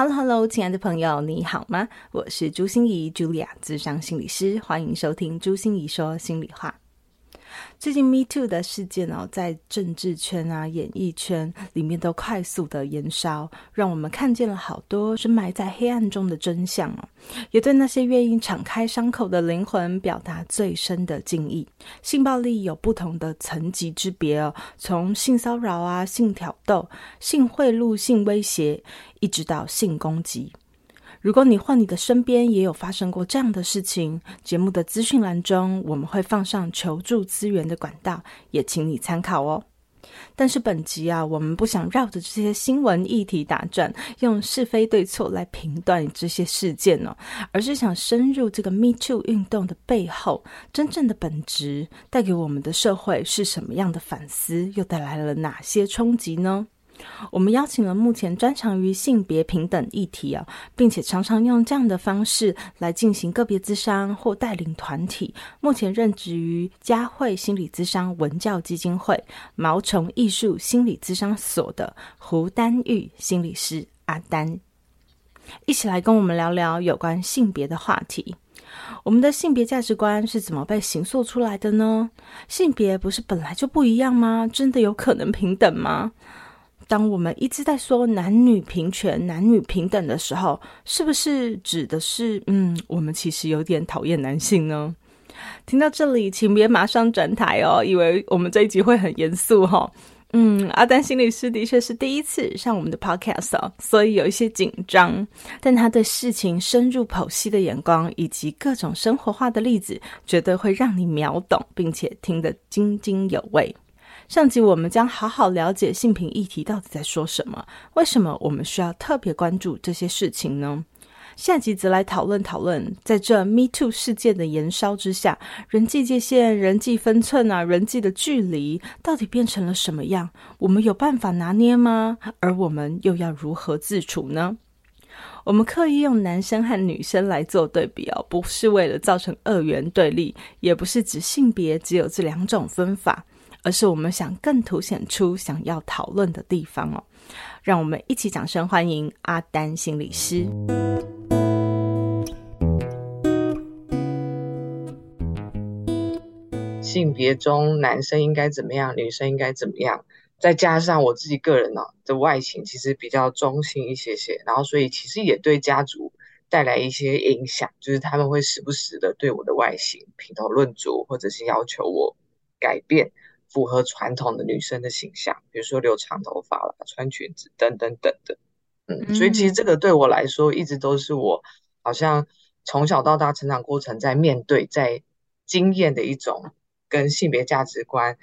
Hello，Hello，亲爱的朋友，你好吗？我是朱心怡，Julia，咨商心理师，欢迎收听朱心怡说心里话。最近 Me Too 的事件哦，在政治圈啊、演艺圈里面都快速的延烧，让我们看见了好多深埋在黑暗中的真相哦，也对那些愿意敞开伤口的灵魂表达最深的敬意。性暴力有不同的层级之别哦，从性骚扰啊、性挑逗、性贿赂、性威胁，一直到性攻击。如果你或你的身边也有发生过这样的事情，节目的资讯栏中我们会放上求助资源的管道，也请你参考哦。但是本集啊，我们不想绕着这些新闻议题打转，用是非对错来评断这些事件哦，而是想深入这个 Me Too 运动的背后，真正的本质带给我们的社会是什么样的反思，又带来了哪些冲击呢？我们邀请了目前专长于性别平等议题啊，并且常常用这样的方式来进行个别咨商或带领团体。目前任职于嘉慧心理咨商文教基金会、毛虫艺术心理咨商所的胡丹玉心理师阿丹，一起来跟我们聊聊有关性别的话题。我们的性别价值观是怎么被形塑出来的呢？性别不是本来就不一样吗？真的有可能平等吗？当我们一直在说男女平权、男女平等的时候，是不是指的是，嗯，我们其实有点讨厌男性呢？听到这里，请别马上转台哦，以为我们这一集会很严肃哈。嗯，阿丹心理师的确是第一次上我们的 podcast，所以有一些紧张。但他对事情深入剖析的眼光，以及各种生活化的例子，绝对会让你秒懂，并且听得津津有味。上集我们将好好了解性平议题到底在说什么，为什么我们需要特别关注这些事情呢？下集则来讨论讨论，在这 Me Too 事件的延烧之下，人际界限、人际分寸啊，人际的距离到底变成了什么样？我们有办法拿捏吗？而我们又要如何自处呢？我们刻意用男生和女生来做对比哦，不是为了造成二元对立，也不是指性别只有这两种分法。而是我们想更凸显出想要讨论的地方哦，让我们一起掌声欢迎阿丹心理师。性别中，男生应该怎么样，女生应该怎么样？再加上我自己个人呢的外形其实比较中性一些些，然后所以其实也对家族带来一些影响，就是他们会时不时的对我的外形评头论足，或者是要求我改变。符合传统的女生的形象，比如说留长头发啦、穿裙子等等等等，嗯，所以其实这个对我来说，一直都是我好像从小到大成长过程在面对、在经验的一种跟性别价值观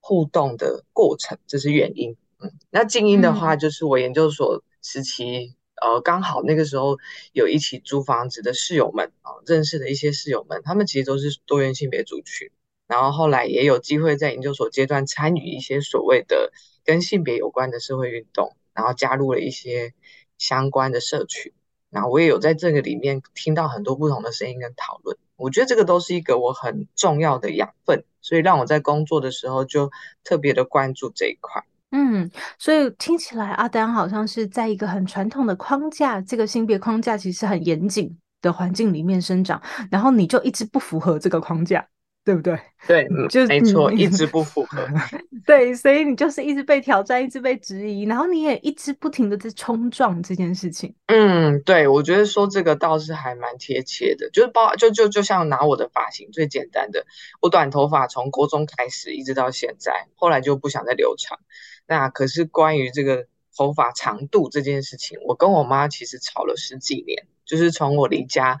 互动的过程，这是原因。嗯，那静音的话，就是我研究所时期，嗯、呃，刚好那个时候有一起租房子的室友们啊、呃，认识的一些室友们，他们其实都是多元性别族群。然后后来也有机会在研究所阶段参与一些所谓的跟性别有关的社会运动，然后加入了一些相关的社群。那我也有在这个里面听到很多不同的声音跟讨论，我觉得这个都是一个我很重要的养分，所以让我在工作的时候就特别的关注这一块。嗯，所以听起来阿丹好像是在一个很传统的框架，这个性别框架其实很严谨的环境里面生长，然后你就一直不符合这个框架。对不对？对，就是没错，一直不符合。对，所以你就是一直被挑战，一直被质疑，然后你也一直不停的在冲撞这件事情。嗯，对，我觉得说这个倒是还蛮贴切的，就是包就就就像拿我的发型最简单的，我短头发从国中开始一直到现在，后来就不想再留长。那可是关于这个头发长度这件事情，我跟我妈其实吵了十几年，就是从我离家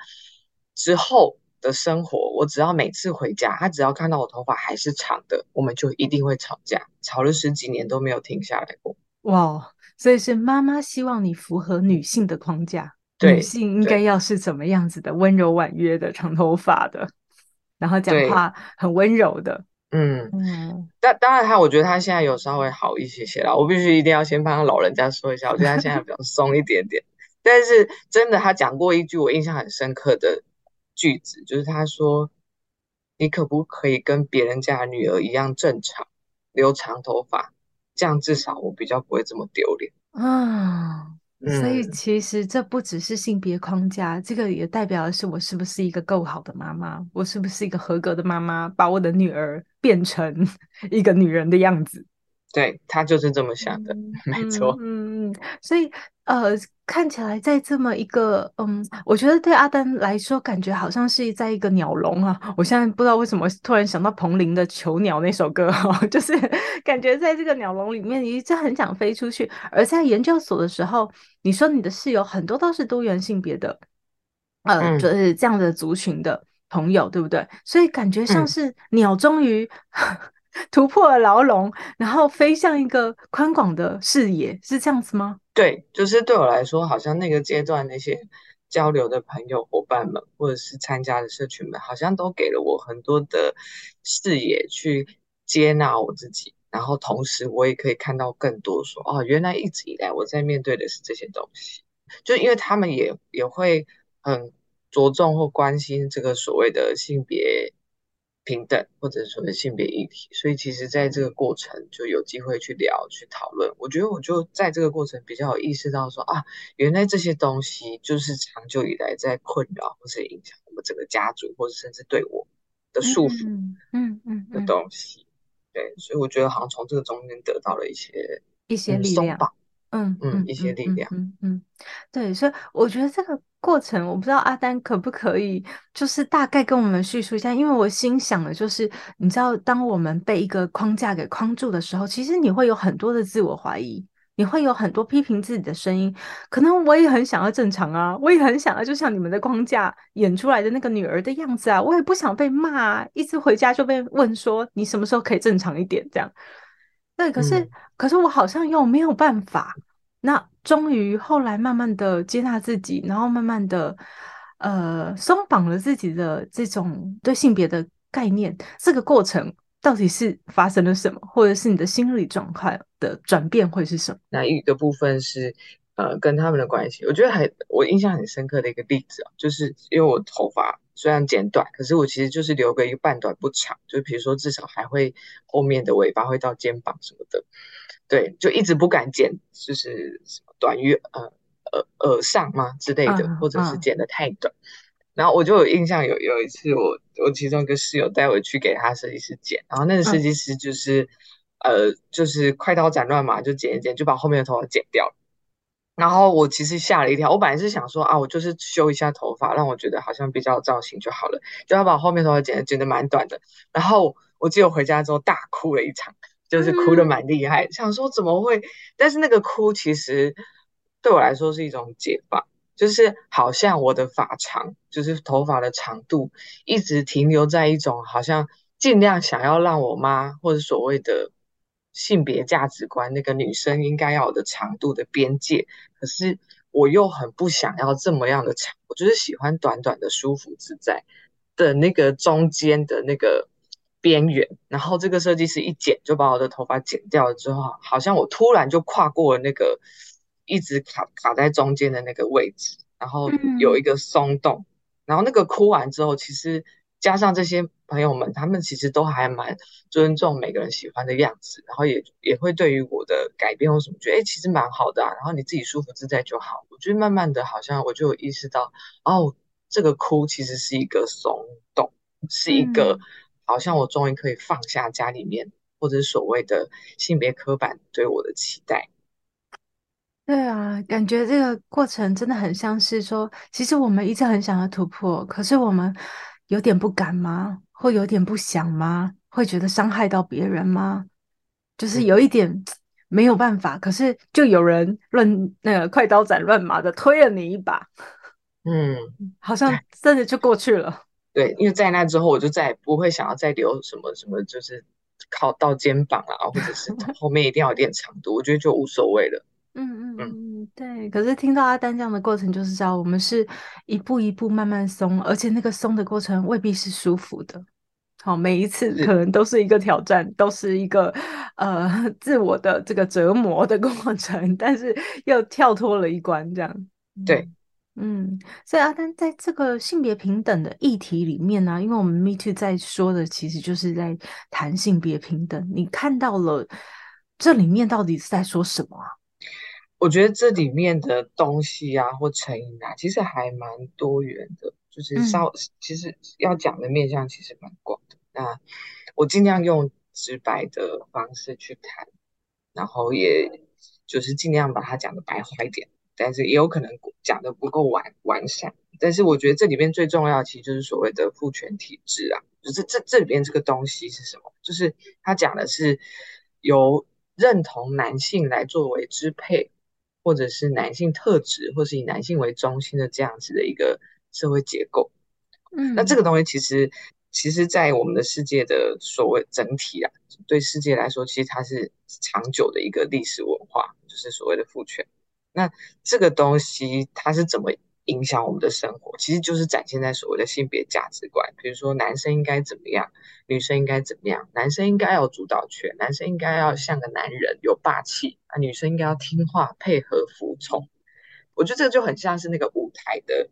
之后。的生活，我只要每次回家，他只要看到我头发还是长的，我们就一定会吵架，吵了十几年都没有停下来过。哇，所以是妈妈希望你符合女性的框架，女性应该要是怎么样子的，温柔婉约的，长头发的，然后讲话很温柔的。嗯嗯，但当然他，我觉得他现在有稍微好一些些了。我必须一定要先帮他老人家说一下，我觉得他现在比较松一点点。但是真的，他讲过一句我印象很深刻的。句子就是他说：“你可不可以跟别人家的女儿一样正常，留长头发？这样至少我比较不会这么丢脸啊。嗯”所以其实这不只是性别框架，这个也代表的是我是不是一个够好的妈妈，我是不是一个合格的妈妈，把我的女儿变成 一个女人的样子。对，他就是这么想的，嗯、没错。嗯嗯，所以呃，看起来在这么一个嗯，我觉得对阿丹来说，感觉好像是在一个鸟笼啊。我现在不知道为什么突然想到彭羚的《囚鸟》那首歌哈、哦，就是感觉在这个鸟笼里面，你一直很想飞出去。而在研究所的时候，你说你的室友很多都是多元性别的，呃，嗯、就是这样的族群的朋友，对不对？所以感觉像是鸟终于。嗯突破了牢笼，然后飞向一个宽广的视野，是这样子吗？对，就是对我来说，好像那个阶段那些交流的朋友、伙伴们，或者是参加的社群们，好像都给了我很多的视野去接纳我自己，然后同时我也可以看到更多说，说哦，原来一直以来我在面对的是这些东西，就因为他们也也会很着重或关心这个所谓的性别。平等，或者说是性别议题，所以其实在这个过程就有机会去聊、去讨论。我觉得我就在这个过程比较有意识到说啊，原来这些东西就是长久以来在困扰或是影响我们整个家族，或者甚至对我的束缚，嗯嗯的东西。对，所以我觉得好像从这个中间得到了一些一些力量。嗯嗯，一些力量，嗯嗯，嗯，对，所以我觉得这个过程，我不知道阿丹可不可以，就是大概跟我们叙述一下，因为我心想的就是，你知道，当我们被一个框架给框住的时候，其实你会有很多的自我怀疑，你会有很多批评自己的声音。可能我也很想要正常啊，我也很想要，就像你们的框架演出来的那个女儿的样子啊，我也不想被骂啊，一直回家就被问说你什么时候可以正常一点这样。对，可是、嗯、可是我好像又没有办法。那终于后来慢慢的接纳自己，然后慢慢的呃松绑了自己的这种对性别的概念。这个过程到底是发生了什么，或者是你的心理状态的转变会是什么？那一个部分是呃跟他们的关系，我觉得还我印象很深刻的一个例子啊，就是因为我头发虽然剪短，可是我其实就是留个一个半短不长，就比如说至少还会后面的尾巴会到肩膀什么的。对，就一直不敢剪，就是短于呃耳耳上嘛之类的，uh, uh. 或者是剪得太短。然后我就有印象有，有有一次我我其中一个室友带我去给他设计师剪，然后那个设计师就是、uh. 呃就是快刀斩乱麻就剪一剪，就把后面的头发剪掉了。然后我其实吓了一跳，我本来是想说啊，我就是修一下头发，让我觉得好像比较有造型就好了。就他把后面头发剪剪得蛮短的，然后我记得我回家之后大哭了一场。就是哭的蛮厉害，嗯，想说怎么会？但是那个哭其实对我来说是一种解放，就是好像我的发长，就是头发的长度一直停留在一种好像尽量想要让我妈或者所谓的性别价值观那个女生应该要有的长度的边界，可是我又很不想要这么样的长，我就是喜欢短短的舒服自在的那个中间的那个。边缘，然后这个设计师一剪就把我的头发剪掉了之后，好像我突然就跨过了那个一直卡卡在中间的那个位置，然后有一个松动，然后那个哭完之后，其实。加上这些朋友们，他们其实都还蛮尊重每个人喜欢的样子，然后也也会对于我的改变或什么觉得，哎，其实蛮好的啊。然后你自己舒服自在就好。我觉得慢慢的，好像我就有意识到，哦，这个哭其实是一个松动，是一个好像我终于可以放下家里面或者所谓的性别刻板对我的期待。对啊，感觉这个过程真的很像是说，其实我们一直很想要突破，可是我们。有点不敢吗？会有点不想吗？会觉得伤害到别人吗？就是有一点没有办法，嗯、可是就有人乱那个快刀斩乱麻的推了你一把，嗯，好像真的就过去了。对，因为在那之后，我就再也不会想要再留什么什么，就是靠到肩膀啊，或者是 后面一定要有点长度，我觉得就无所谓了。嗯嗯嗯，对。可是听到阿丹这样的过程，就是知道我们是一步一步慢慢松，而且那个松的过程未必是舒服的。好，每一次可能都是一个挑战，是都是一个呃 自我的这个折磨的过程，但是又跳脱了一关，这样。对，嗯。所以阿丹在这个性别平等的议题里面呢、啊，因为我们 Me Too 在说的其实就是在谈性别平等，你看到了这里面到底是在说什么啊？我觉得这里面的东西啊，或成因啊，其实还蛮多元的，就是稍、嗯、其实要讲的面向其实蛮广的。那我尽量用直白的方式去谈，然后也就是尽量把它讲的白话一点，但是也有可能讲的不够完完善。但是我觉得这里面最重要的，其实就是所谓的父权体制啊，就是这这里边这个东西是什么？就是他讲的是由认同男性来作为支配。或者是男性特质，或是以男性为中心的这样子的一个社会结构，嗯，那这个东西其实，其实，在我们的世界的所谓整体啊，对世界来说，其实它是长久的一个历史文化，就是所谓的父权。那这个东西它是怎么影响我们的生活？其实就是展现在所谓的性别价值观，比如说男生应该怎么样，女生应该怎么样，男生应该要有主导权，男生应该要像个男人，有霸气。啊，女生应该要听话、配合、服从。我觉得这个就很像是那个舞台的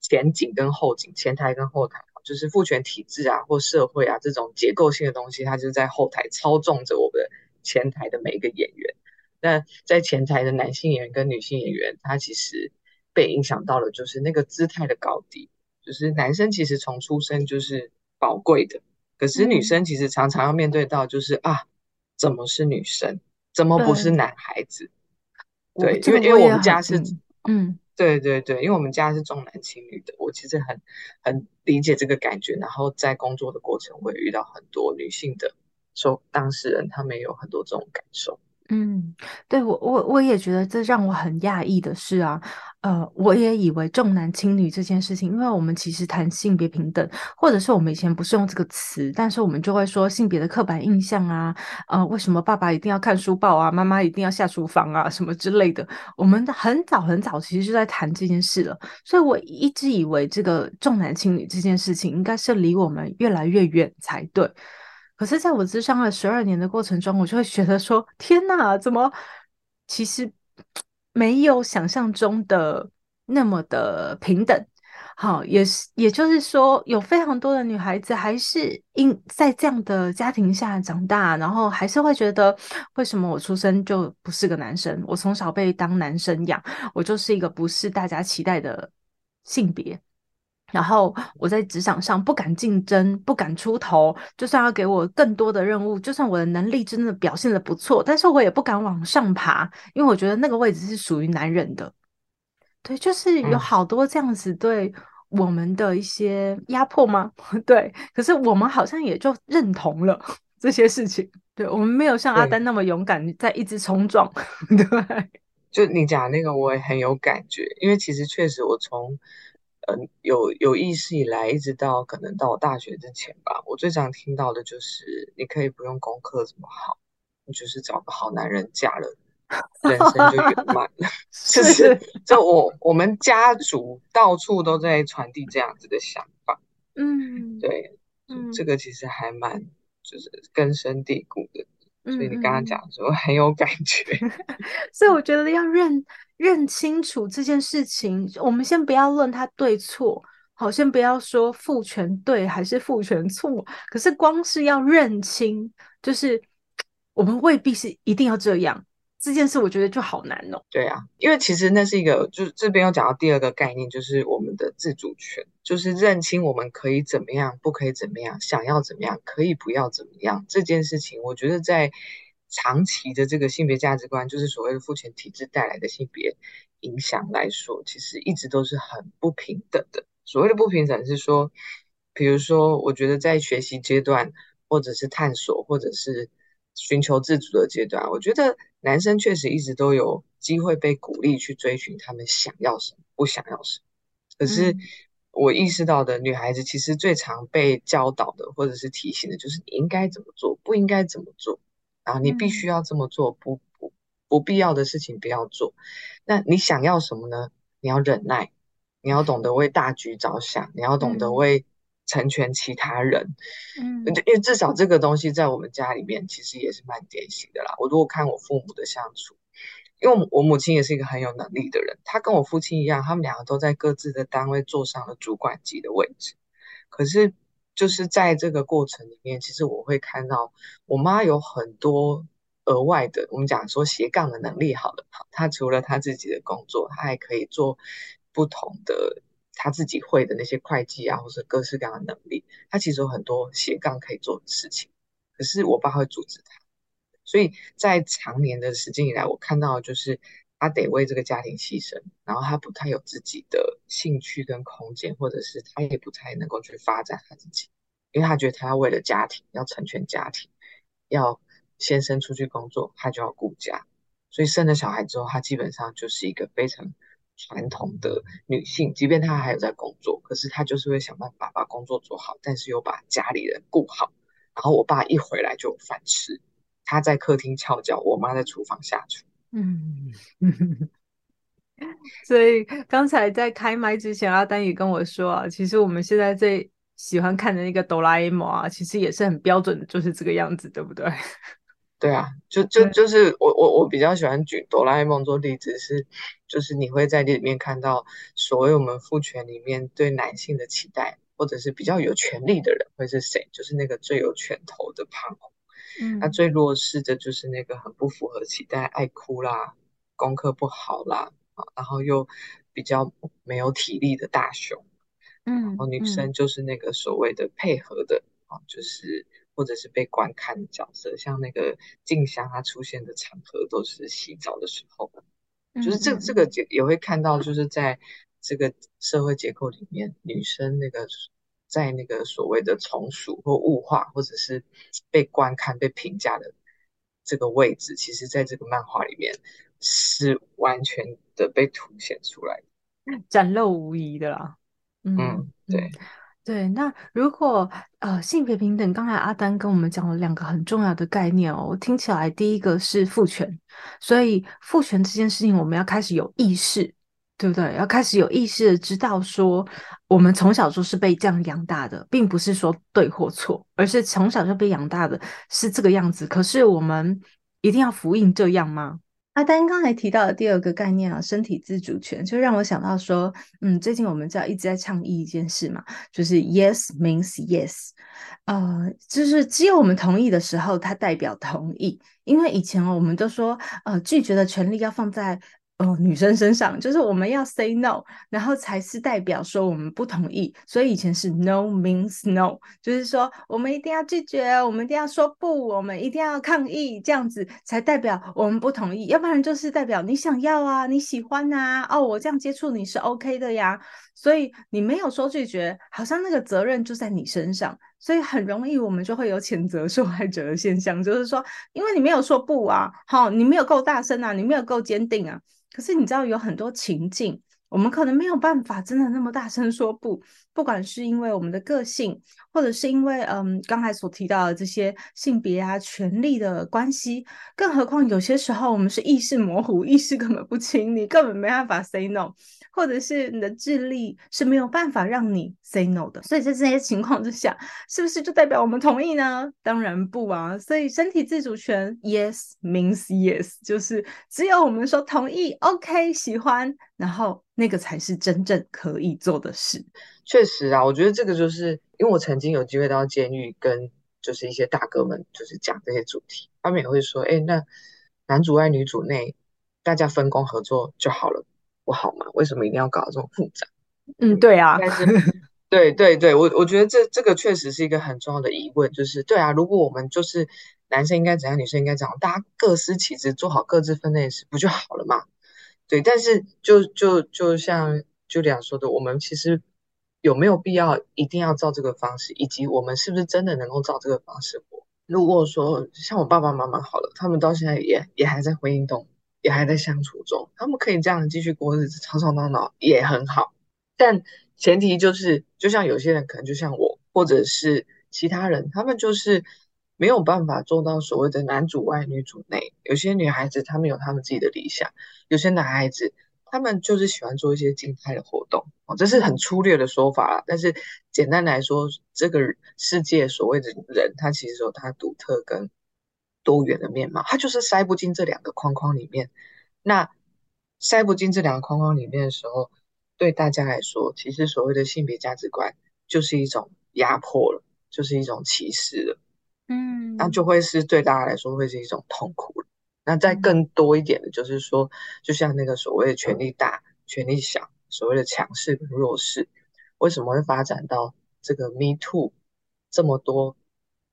前景跟后景，前台跟后台，就是父权体制啊，或社会啊这种结构性的东西，它就是在后台操纵着我们前台的每一个演员。那在前台的男性演员跟女性演员，他其实被影响到了，就是那个姿态的高低。就是男生其实从出生就是宝贵的，可是女生其实常常要面对到，就是、嗯、啊，怎么是女生？怎么不是男孩子？对，对，因为因为我们家是，嗯，对对对，因为我们家是重男轻女的，我其实很很理解这个感觉。然后在工作的过程，会遇到很多女性的受当事人，他们也有很多这种感受。嗯，对，我我我也觉得这让我很讶异的是啊，呃，我也以为重男轻女这件事情，因为我们其实谈性别平等，或者是我们以前不是用这个词，但是我们就会说性别的刻板印象啊，呃，为什么爸爸一定要看书报啊，妈妈一定要下厨房啊，什么之类的，我们很早很早其实就在谈这件事了，所以我一直以为这个重男轻女这件事情应该是离我们越来越远才对。可是，在我咨商了十二年的过程中，我就会觉得说：天哪，怎么其实没有想象中的那么的平等？好，也是，也就是说，有非常多的女孩子还是因在这样的家庭下长大，然后还是会觉得，为什么我出生就不是个男生？我从小被当男生养，我就是一个不是大家期待的性别。然后我在职场上不敢竞争，不敢出头，就算要给我更多的任务，就算我的能力真的表现的不错，但是我也不敢往上爬，因为我觉得那个位置是属于男人的。对，就是有好多这样子对我们的一些压迫吗？对，可是我们好像也就认同了 这些事情。对，我们没有像阿丹那么勇敢，在一直冲撞。对，就你讲那个，我也很有感觉，因为其实确实我从。嗯，有有意识以来，一直到可能到我大学之前吧，我最常听到的就是，你可以不用功课怎么好，你就是找个好男人嫁了，人生就圆满了。是就是，就我我们家族到处都在传递这样子的想法。嗯，对，嗯，这个其实还蛮就是根深蒂固的。所以你刚刚讲的时候很有感觉，所以我觉得要认认清楚这件事情。我们先不要论它对错，好，先不要说父权对还是父权错。可是光是要认清，就是 我们未必是一定要这样。这件事我觉得就好难哦。对啊，因为其实那是一个，就是这边要讲到第二个概念，就是我们的自主权，就是认清我们可以怎么样，不可以怎么样，想要怎么样，可以不要怎么样这件事情。我觉得在长期的这个性别价值观，就是所谓的父权体制带来的性别影响来说，其实一直都是很不平等的。所谓的不平等是说，比如说，我觉得在学习阶段，或者是探索，或者是寻求自主的阶段，我觉得。男生确实一直都有机会被鼓励去追寻他们想要什么，不想要什么。可是我意识到的，女孩子其实最常被教导的，或者是提醒的，就是你应该怎么做，不应该怎么做。然后你必须要这么做，不不不必要的事情不要做。那你想要什么呢？你要忍耐，你要懂得为大局着想，你要懂得为。成全其他人，嗯，因为至少这个东西在我们家里面其实也是蛮典型的啦。我如果看我父母的相处，因为我母亲也是一个很有能力的人，她跟我父亲一样，他们两个都在各自的单位坐上了主管级的位置。可是就是在这个过程里面，其实我会看到我妈有很多额外的，我们讲说斜杠的能力。好了，好，她除了她自己的工作，她还可以做不同的。他自己会的那些会计啊，或者各式各样的能力，他其实有很多斜杠可以做的事情。可是我爸会阻止他，所以在长年的时间以来，我看到就是他得为这个家庭牺牲，然后他不太有自己的兴趣跟空间，或者是他也不太能够去发展他自己，因为他觉得他要为了家庭，要成全家庭，要先生出去工作，他就要顾家，所以生了小孩之后，他基本上就是一个非常。传统的女性，即便她还有在工作，可是她就是会想办法把工作做好，但是又把家里人顾好。然后我爸一回来就有饭吃，他在客厅翘脚，我妈在厨房下厨。嗯，所以刚才在开麦之前，阿丹也跟我说啊，其实我们现在最喜欢看的那个哆啦 A 梦啊，其实也是很标准的，就是这个样子，对不对？对啊，就就就是我我我比较喜欢举哆啦 A 梦做例子是，就是你会在这里面看到所谓我们父权里面对男性的期待，或者是比较有权力的人会是谁？就是那个最有拳头的胖虎，嗯，那最弱势的就是那个很不符合期待，爱哭啦，功课不好啦，啊，然后又比较没有体力的大雄，嗯，然后女生就是那个所谓的配合的啊，就是。或者是被观看的角色，像那个静香，她出现的场合都是洗澡的时候，嗯、就是这这个也也会看到，就是在这个社会结构里面，女生那个在那个所谓的从属或物化，或者是被观看、被评价的这个位置，其实在这个漫画里面是完全的被凸显出来的，展露无遗的啦。嗯，嗯对。对，那如果呃性别平等，刚才阿丹跟我们讲了两个很重要的概念哦，听起来第一个是父权，所以父权这件事情我们要开始有意识，对不对？要开始有意识的知道说，我们从小就是被这样养大的，并不是说对或错，而是从小就被养大的是这个样子。可是我们一定要符应这样吗？阿丹刚才提到的第二个概念啊，身体自主权，就让我想到说，嗯，最近我们知道一直在倡议一件事嘛，就是 yes means yes，呃，就是只有我们同意的时候，它代表同意，因为以前我们都说，呃，拒绝的权利要放在。哦，女生身上就是我们要 say no，然后才是代表说我们不同意。所以以前是 no means no，就是说我们一定要拒绝，我们一定要说不，我们一定要抗议，这样子才代表我们不同意。要不然就是代表你想要啊，你喜欢啊，哦，我这样接触你是 OK 的呀。所以你没有说拒绝，好像那个责任就在你身上，所以很容易我们就会有谴责受害者的现象，就是说因为你没有说不啊，好，你没有够大声啊，你没有够坚定啊。可是你知道有很多情境，我们可能没有办法真的那么大声说不，不管是因为我们的个性，或者是因为嗯刚才所提到的这些性别啊、权力的关系，更何况有些时候我们是意识模糊、意识根本不清，你根本没办法 say no，或者是你的智力是没有办法让你 say no 的。所以在这些情况之下，是不是就代表我们同意呢？当然不啊。所以身体自主权，yes means yes，就是只有我们说同意，OK，喜欢，然后。那个才是真正可以做的事。确实啊，我觉得这个就是因为我曾经有机会到监狱，跟就是一些大哥们就是讲这些主题，他们也会说：“哎，那男主外女主内，大家分工合作就好了，不好吗？为什么一定要搞得这么复杂？”嗯，对啊，但是对对对，我我觉得这这个确实是一个很重要的疑问，就是对啊，如果我们就是男生应该怎样，女生应该怎样，大家各司其职，做好各自分内的事，不就好了吗？对，但是就就就像 Julia 说的，我们其实有没有必要一定要照这个方式，以及我们是不是真的能够照这个方式活？如果说像我爸爸妈妈好了，他们到现在也也还在婚姻中，也还在相处中，他们可以这样继续过日子，吵吵闹闹也很好。但前提就是，就像有些人可能就像我，或者是其他人，他们就是。没有办法做到所谓的男主外女主内。有些女孩子她们有她们自己的理想，有些男孩子他们就是喜欢做一些静态的活动。哦，这是很粗略的说法啦。但是简单来说，这个世界所谓的人，他其实有他独特跟多元的面貌，他就是塞不进这两个框框里面。那塞不进这两个框框里面的时候，对大家来说，其实所谓的性别价值观就是一种压迫了，就是一种歧视了。嗯，那就会是对大家来说会是一种痛苦了。那再更多一点的，就是说，就像那个所谓的权力大、权力小，所谓的强势跟弱势，为什么会发展到这个 Me Too 这么多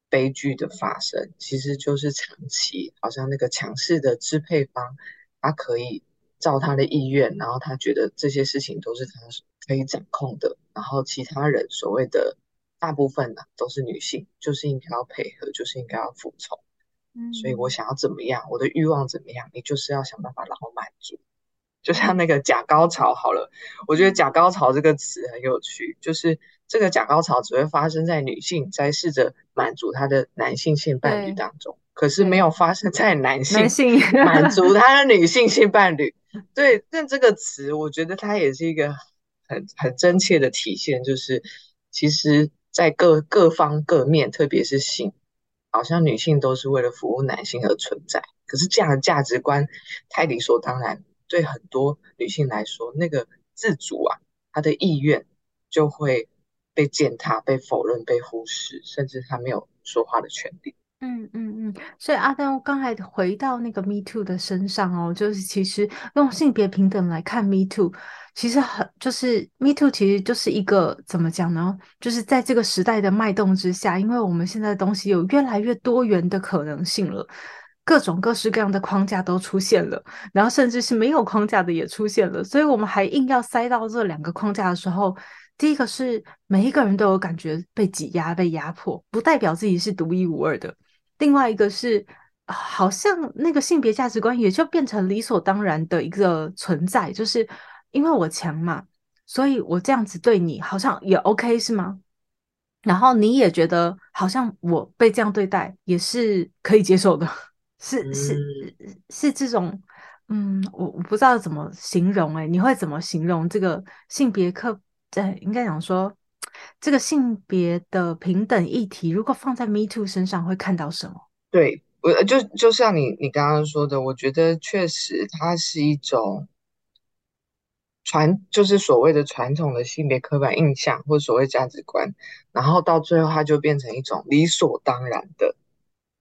悲剧的发生？其实就是长期好像那个强势的支配方，他可以照他的意愿，然后他觉得这些事情都是他可以掌控的，然后其他人所谓的。大部分呢都是女性，就是应该要配合，就是应该要服从。嗯，所以我想要怎么样，我的欲望怎么样，你就是要想办法让我满足。就像那个假高潮好了，我觉得假高潮这个词很有趣，就是这个假高潮只会发生在女性在试着满足她的男性性伴侣当中，可是没有发生在男性满 足他的女性性伴侣。对，但这个词我觉得它也是一个很很真切的体现，就是其实。在各各方各面，特别是性，好像女性都是为了服务男性而存在。可是这样的价值观太理所当然，对很多女性来说，那个自主啊，她的意愿就会被践踏、被否认、被忽视，甚至她没有说话的权利。嗯嗯嗯，所以阿丹我刚才回到那个 Me Too 的身上哦，就是其实用性别平等来看 Me Too，其实很就是 Me Too 其实就是一个怎么讲呢？就是在这个时代的脉动之下，因为我们现在的东西有越来越多元的可能性了，各种各式各样的框架都出现了，然后甚至是没有框架的也出现了，所以我们还硬要塞到这两个框架的时候。第一个是每一个人都有感觉被挤压、被压迫，不代表自己是独一无二的。另外一个是，好像那个性别价值观也就变成理所当然的一个存在，就是因为我强嘛，所以我这样子对你好像也 OK 是吗？然后你也觉得好像我被这样对待也是可以接受的，是是是这种，嗯，我我不知道怎么形容诶，你会怎么形容这个性别刻？对，应该讲说，这个性别的平等议题，如果放在 Me Too 身上，会看到什么？对，我就就像你你刚刚说的，我觉得确实它是一种传，就是所谓的传统的性别刻板印象或所谓价值观，然后到最后它就变成一种理所当然的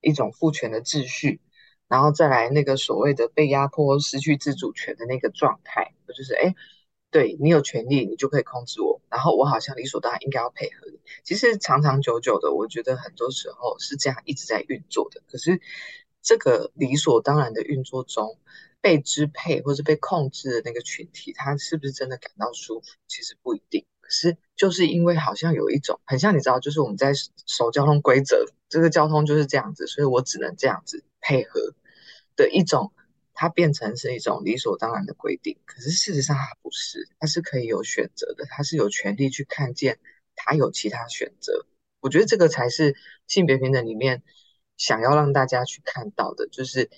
一种父权的秩序，然后再来那个所谓的被压迫、失去自主权的那个状态，就是哎。诶对，你有权利，你就可以控制我，然后我好像理所当然应该要配合你。其实长长久久的，我觉得很多时候是这样一直在运作的。可是这个理所当然的运作中，被支配或是被控制的那个群体，他是不是真的感到舒服？其实不一定。可是就是因为好像有一种很像你知道，就是我们在守交通规则，这个交通就是这样子，所以我只能这样子配合的一种。它变成是一种理所当然的规定。可是事实上它不是，它是可以有选择的，它是有权利去看见它有其他选择。我觉得这个才是性别平等里面想要让大家去看到的，就是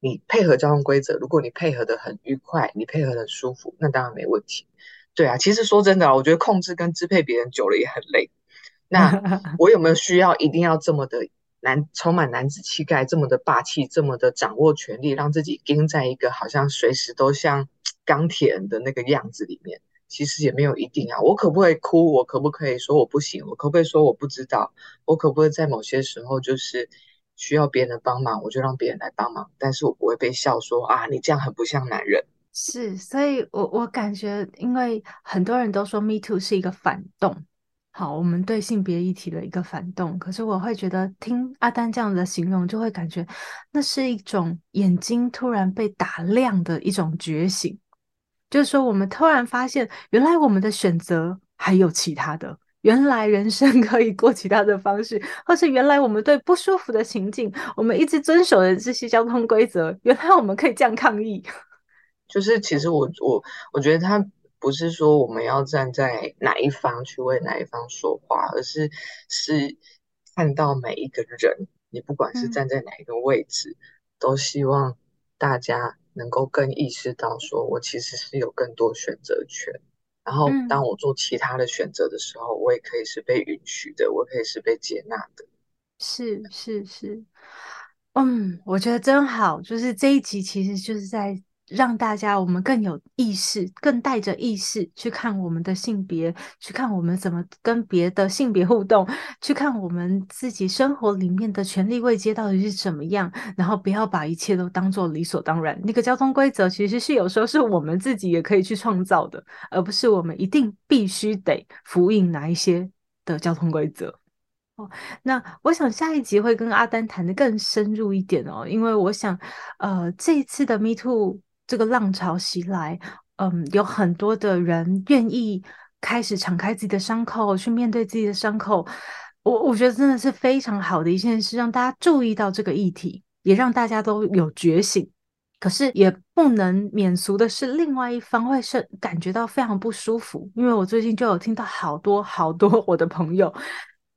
你配合交通规则，如果你配合的很愉快，你配合得很舒服，那当然没问题。对啊，其实说真的啊，我觉得控制跟支配别人久了也很累。那 我有没有需要一定要这么的男，充满男子气概，这么的霸气，这么的掌握权力，让自己盯在一个好像随时都像 钢铁人的那个样子里面？其实也没有一定啊。我可不可以哭？我可不可以说我不行？我可不可以说我不知道？我可不可以在某些时候就是需要别人的帮忙，我就让别人来帮忙？但是我不会被笑说啊，你这样很不像男人。是，所以我我感觉，因为很多人都说 Me Too 是一个反动。好，我们对性别议题的一个反动，可是我会觉得听阿丹这样的形容，就会感觉那是一种眼睛突然被打亮的一种觉醒，就是说我们突然发现，原来我们的选择还有其他的，原来人生可以过其他的方式，或是原来我们对不舒服的情境，我们一直遵守的这些交通规则，原来我们可以这样抗议。就是其实我我我觉得他。不是说我们要站在哪一方去为哪一方说话，而是是看到每一个人，你不管是站在哪一个位置，嗯、都希望大家能够更意识到，说我其实是有更多选择权。然后当我做其他的选择的时候，我也可以是被允许的，我可以是被接纳的。是是是，嗯，我觉得真好。就是这一集其实就是在。让大家我们更有意识，更带着意识去看我们的性别，去看我们怎么跟别的性别互动，去看我们自己生活里面的权力位阶到底是怎么样，然后不要把一切都当做理所当然。那个交通规则其实是有时候是我们自己也可以去创造的，而不是我们一定必须得符应哪一些的交通规则。哦，那我想下一集会跟阿丹谈得更深入一点哦，因为我想，呃，这一次的 Me Too。这个浪潮袭来，嗯，有很多的人愿意开始敞开自己的伤口，去面对自己的伤口。我我觉得真的是非常好的一件事，让大家注意到这个议题，也让大家都有觉醒。可是也不能免俗的是，另外一方会是感觉到非常不舒服，因为我最近就有听到好多好多我的朋友。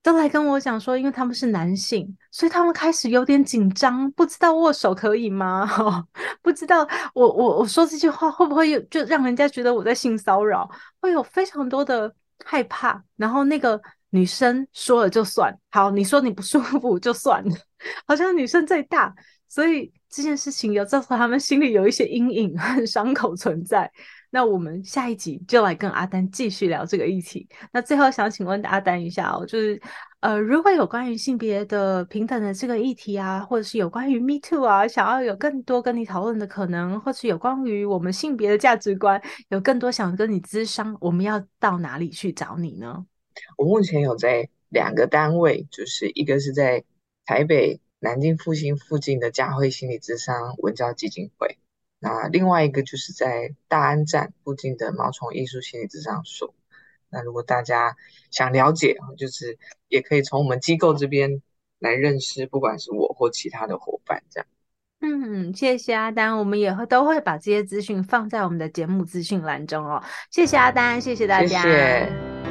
都来跟我讲说，因为他们是男性，所以他们开始有点紧张，不知道握手可以吗？不知道我我我说这句话会不会有就让人家觉得我在性骚扰？会有非常多的害怕。然后那个女生说了就算，好，你说你不舒服就算了，好像女生最大，所以这件事情有造成他们心里有一些阴影和伤口存在。那我们下一集就来跟阿丹继续聊这个议题。那最后想请问阿丹一下哦，就是呃，如果有关于性别的平等的这个议题啊，或者是有关于 Me Too 啊，想要有更多跟你讨论的可能，或是有关于我们性别的价值观，有更多想跟你咨商，我们要到哪里去找你呢？我目前有在两个单位，就是一个是在台北南京复兴附近的嘉慧心理咨商文教基金会。那另外一个就是在大安站附近的毛虫艺术心理咨商所。那如果大家想了解，就是也可以从我们机构这边来认识，不管是我或其他的伙伴这样。嗯，谢谢阿丹，我们也会都会把这些资讯放在我们的节目资讯栏中哦。谢谢阿丹，谢谢大家。谢谢。